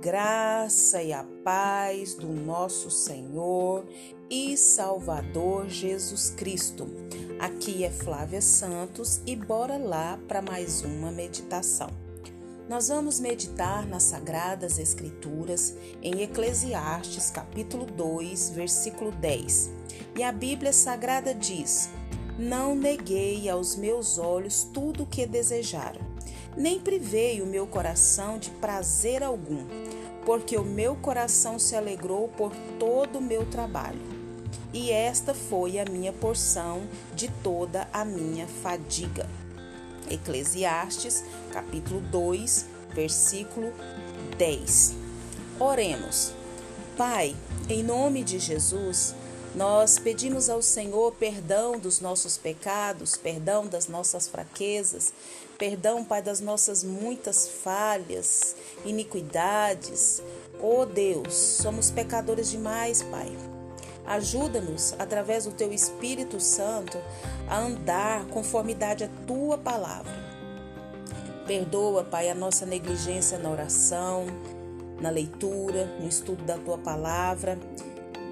graça e a paz do nosso Senhor e Salvador Jesus Cristo. Aqui é Flávia Santos e bora lá para mais uma meditação. Nós vamos meditar nas Sagradas Escrituras em Eclesiastes, capítulo 2, versículo 10. E a Bíblia Sagrada diz: Não neguei aos meus olhos tudo o que desejaram nem privei o meu coração de prazer algum, porque o meu coração se alegrou por todo o meu trabalho. E esta foi a minha porção de toda a minha fadiga. Eclesiastes, capítulo 2, versículo 10. Oremos. Pai, em nome de Jesus, nós pedimos ao Senhor perdão dos nossos pecados, perdão das nossas fraquezas, perdão, Pai, das nossas muitas falhas, iniquidades. Oh Deus, somos pecadores demais, Pai. Ajuda-nos, através do Teu Espírito Santo, a andar conformidade à Tua palavra. Perdoa, Pai, a nossa negligência na oração, na leitura, no estudo da Tua palavra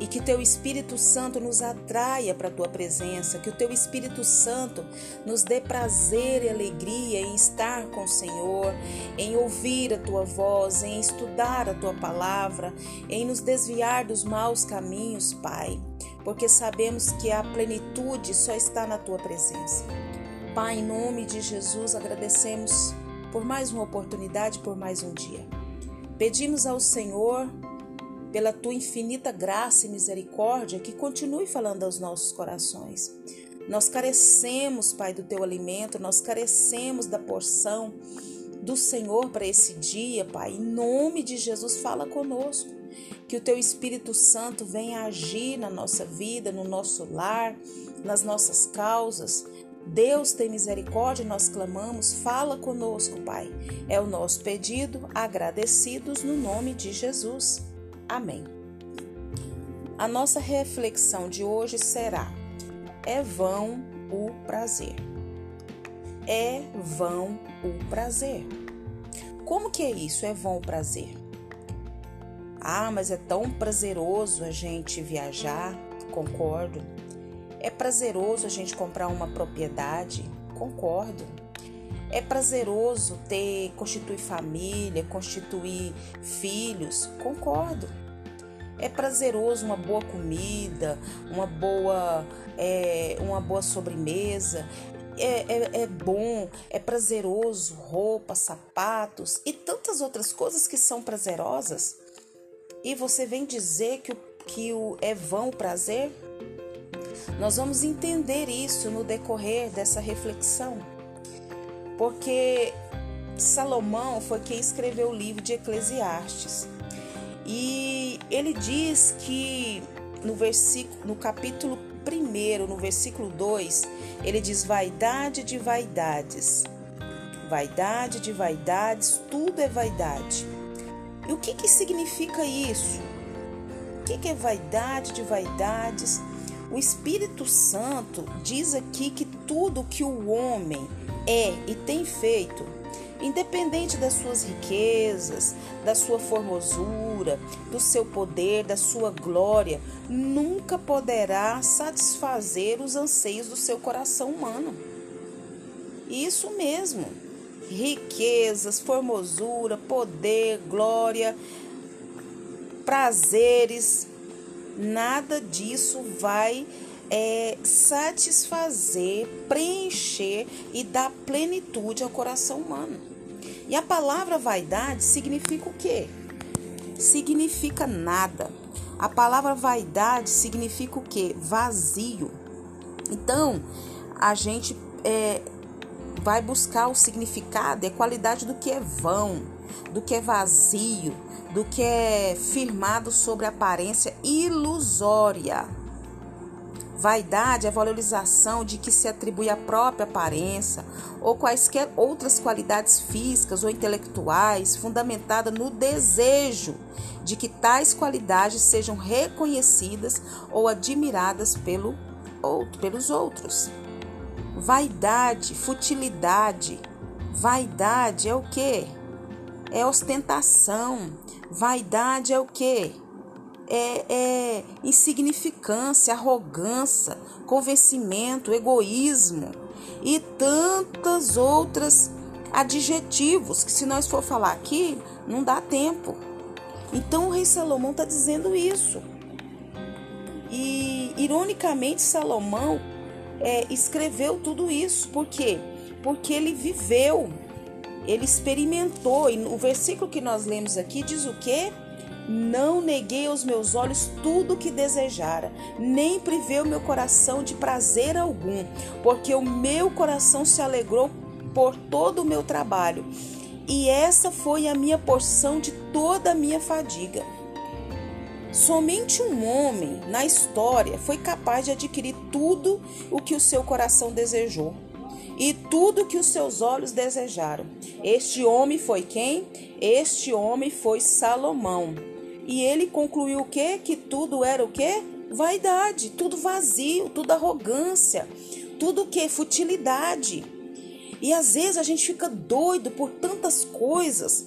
e que teu Espírito Santo nos atraia para a tua presença, que o teu Espírito Santo nos dê prazer e alegria em estar com o Senhor, em ouvir a tua voz, em estudar a tua palavra, em nos desviar dos maus caminhos, Pai, porque sabemos que a plenitude só está na tua presença. Pai, em nome de Jesus, agradecemos por mais uma oportunidade, por mais um dia. Pedimos ao Senhor pela tua infinita graça e misericórdia, que continue falando aos nossos corações. Nós carecemos, Pai, do teu alimento, nós carecemos da porção do Senhor para esse dia, Pai. Em nome de Jesus, fala conosco. Que o teu Espírito Santo venha agir na nossa vida, no nosso lar, nas nossas causas. Deus tem misericórdia, nós clamamos, fala conosco, Pai. É o nosso pedido, agradecidos no nome de Jesus. Amém. A nossa reflexão de hoje será: é vão o prazer. É vão o prazer. Como que é isso? É vão o prazer? Ah, mas é tão prazeroso a gente viajar, concordo. É prazeroso a gente comprar uma propriedade, concordo. É prazeroso ter, constituir família, constituir filhos, concordo. É prazeroso uma boa comida, uma boa, é, uma boa sobremesa. É, é, é bom, é prazeroso, roupas, sapatos e tantas outras coisas que são prazerosas. E você vem dizer que o, que o é vão o prazer? Nós vamos entender isso no decorrer dessa reflexão porque Salomão foi quem escreveu o livro de Eclesiastes. E ele diz que no versículo, no capítulo 1, no versículo 2, ele diz vaidade de vaidades. Vaidade de vaidades, tudo é vaidade. E o que, que significa isso? O que, que é vaidade de vaidades? O Espírito Santo diz aqui que tudo que o homem é e tem feito, independente das suas riquezas, da sua formosura, do seu poder, da sua glória, nunca poderá satisfazer os anseios do seu coração humano. Isso mesmo. Riquezas, formosura, poder, glória, prazeres, nada disso vai é, satisfazer, preencher e dar plenitude ao coração humano. E a palavra vaidade significa o quê? Significa nada. A palavra vaidade significa o quê? Vazio. Então, a gente é, vai buscar o significado e a qualidade do que é vão, do que é vazio, do que é firmado sobre aparência ilusória. Vaidade é a valorização de que se atribui à própria aparência ou quaisquer outras qualidades físicas ou intelectuais fundamentada no desejo de que tais qualidades sejam reconhecidas ou admiradas pelo outro, pelos outros. Vaidade, futilidade. Vaidade é o que? é ostentação. Vaidade é o quê? É, é insignificância, arrogância, convencimento, egoísmo e tantas outras adjetivos que se nós for falar aqui não dá tempo. Então o rei Salomão está dizendo isso. E ironicamente Salomão é, escreveu tudo isso. Por quê? Porque ele viveu, ele experimentou. E o versículo que nós lemos aqui diz o quê? Não neguei aos meus olhos tudo o que desejara, nem privei o meu coração de prazer algum, porque o meu coração se alegrou por todo o meu trabalho, e essa foi a minha porção de toda a minha fadiga. Somente um homem na história foi capaz de adquirir tudo o que o seu coração desejou e tudo o que os seus olhos desejaram. Este homem foi quem? Este homem foi Salomão. E ele concluiu o quê? Que tudo era o quê? Vaidade, tudo vazio, tudo arrogância, tudo o quê? Futilidade. E às vezes a gente fica doido por tantas coisas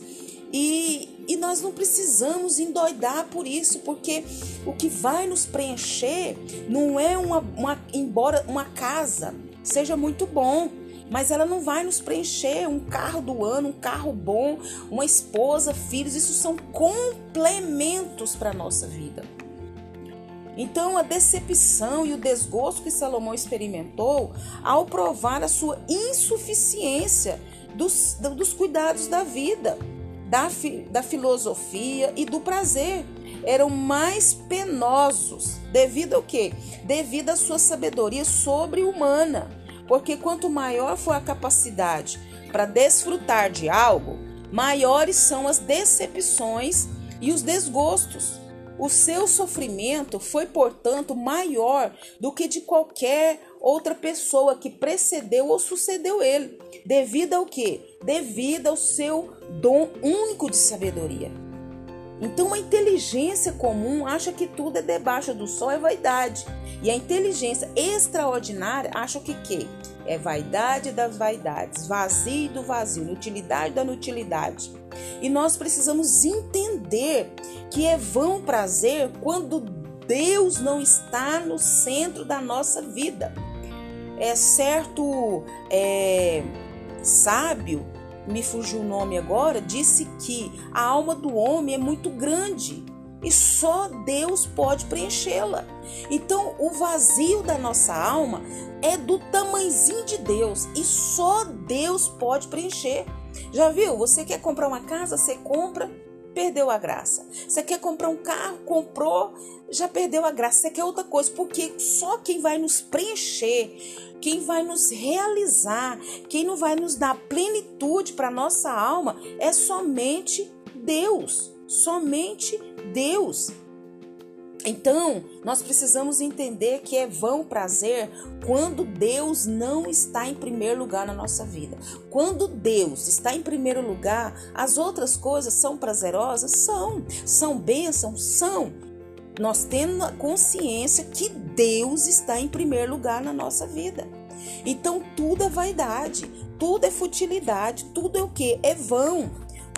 e, e nós não precisamos endoidar por isso, porque o que vai nos preencher não é uma, uma embora uma casa seja muito bom, mas ela não vai nos preencher. Um carro do ano, um carro bom, uma esposa, filhos, isso são complementos para a nossa vida. Então, a decepção e o desgosto que Salomão experimentou ao provar a sua insuficiência dos, dos cuidados da vida, da, da filosofia e do prazer eram mais penosos devido ao quê? Devido à sua sabedoria sobre-humana porque quanto maior for a capacidade para desfrutar de algo, maiores são as decepções e os desgostos. O seu sofrimento foi, portanto, maior do que de qualquer outra pessoa que precedeu ou sucedeu ele, devido ao que? Devido ao seu dom único de sabedoria. Então a inteligência comum acha que tudo é debaixo do sol é vaidade. E a inteligência extraordinária acha que que é vaidade das vaidades, vazio do vazio, inutilidade da inutilidade. E nós precisamos entender que é vão prazer quando Deus não está no centro da nossa vida. É certo é, sábio me fugiu o nome agora, disse que a alma do homem é muito grande e só Deus pode preenchê-la. Então, o vazio da nossa alma é do tamanhozinho de Deus e só Deus pode preencher. Já viu? Você quer comprar uma casa, você compra, perdeu a graça. Você quer comprar um carro, comprou, já perdeu a graça. Você quer outra coisa, porque só quem vai nos preencher, quem vai nos realizar, quem não vai nos dar plenitude para nossa alma é somente Deus. Somente Deus. Então, nós precisamos entender que é vão prazer quando Deus não está em primeiro lugar na nossa vida. Quando Deus está em primeiro lugar, as outras coisas são prazerosas? São. São bênçãos? São. Nós temos a consciência que Deus está em primeiro lugar na nossa vida. Então, tudo é vaidade, tudo é futilidade, tudo é o que? É vão.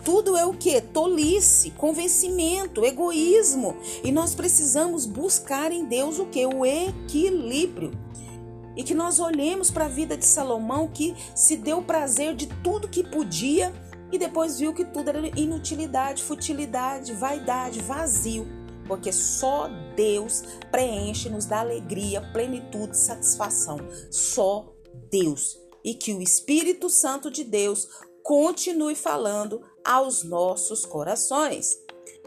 Tudo é o que? Tolice, convencimento, egoísmo. E nós precisamos buscar em Deus o que? O equilíbrio. E que nós olhemos para a vida de Salomão, que se deu prazer de tudo que podia e depois viu que tudo era inutilidade, futilidade, vaidade, vazio. Porque só Deus preenche, nos dá alegria, plenitude, satisfação. Só Deus. E que o Espírito Santo de Deus continue falando aos nossos corações.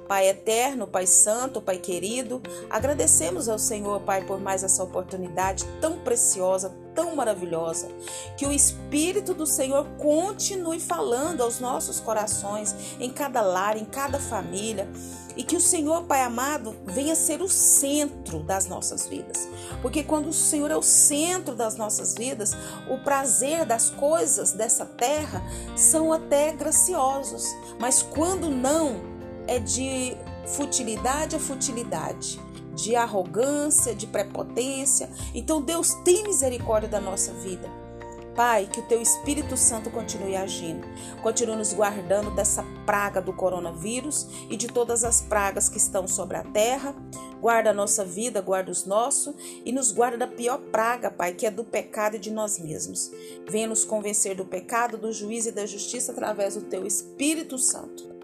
Pai eterno, Pai santo, Pai querido, agradecemos ao Senhor, Pai, por mais essa oportunidade tão preciosa, tão maravilhosa. Que o Espírito do Senhor continue falando aos nossos corações, em cada lar, em cada família. E que o Senhor, Pai amado, venha ser o centro das nossas vidas. Porque quando o Senhor é o centro das nossas vidas, o prazer das coisas dessa terra são até graciosos. Mas quando não, é de futilidade a futilidade de arrogância, de prepotência. Então Deus tem misericórdia da nossa vida. Pai, que o teu Espírito Santo continue agindo, continue nos guardando dessa praga do coronavírus e de todas as pragas que estão sobre a terra. Guarda a nossa vida, guarda os nossos e nos guarda da pior praga, Pai, que é do pecado e de nós mesmos. Venha nos convencer do pecado, do juízo e da justiça através do teu Espírito Santo.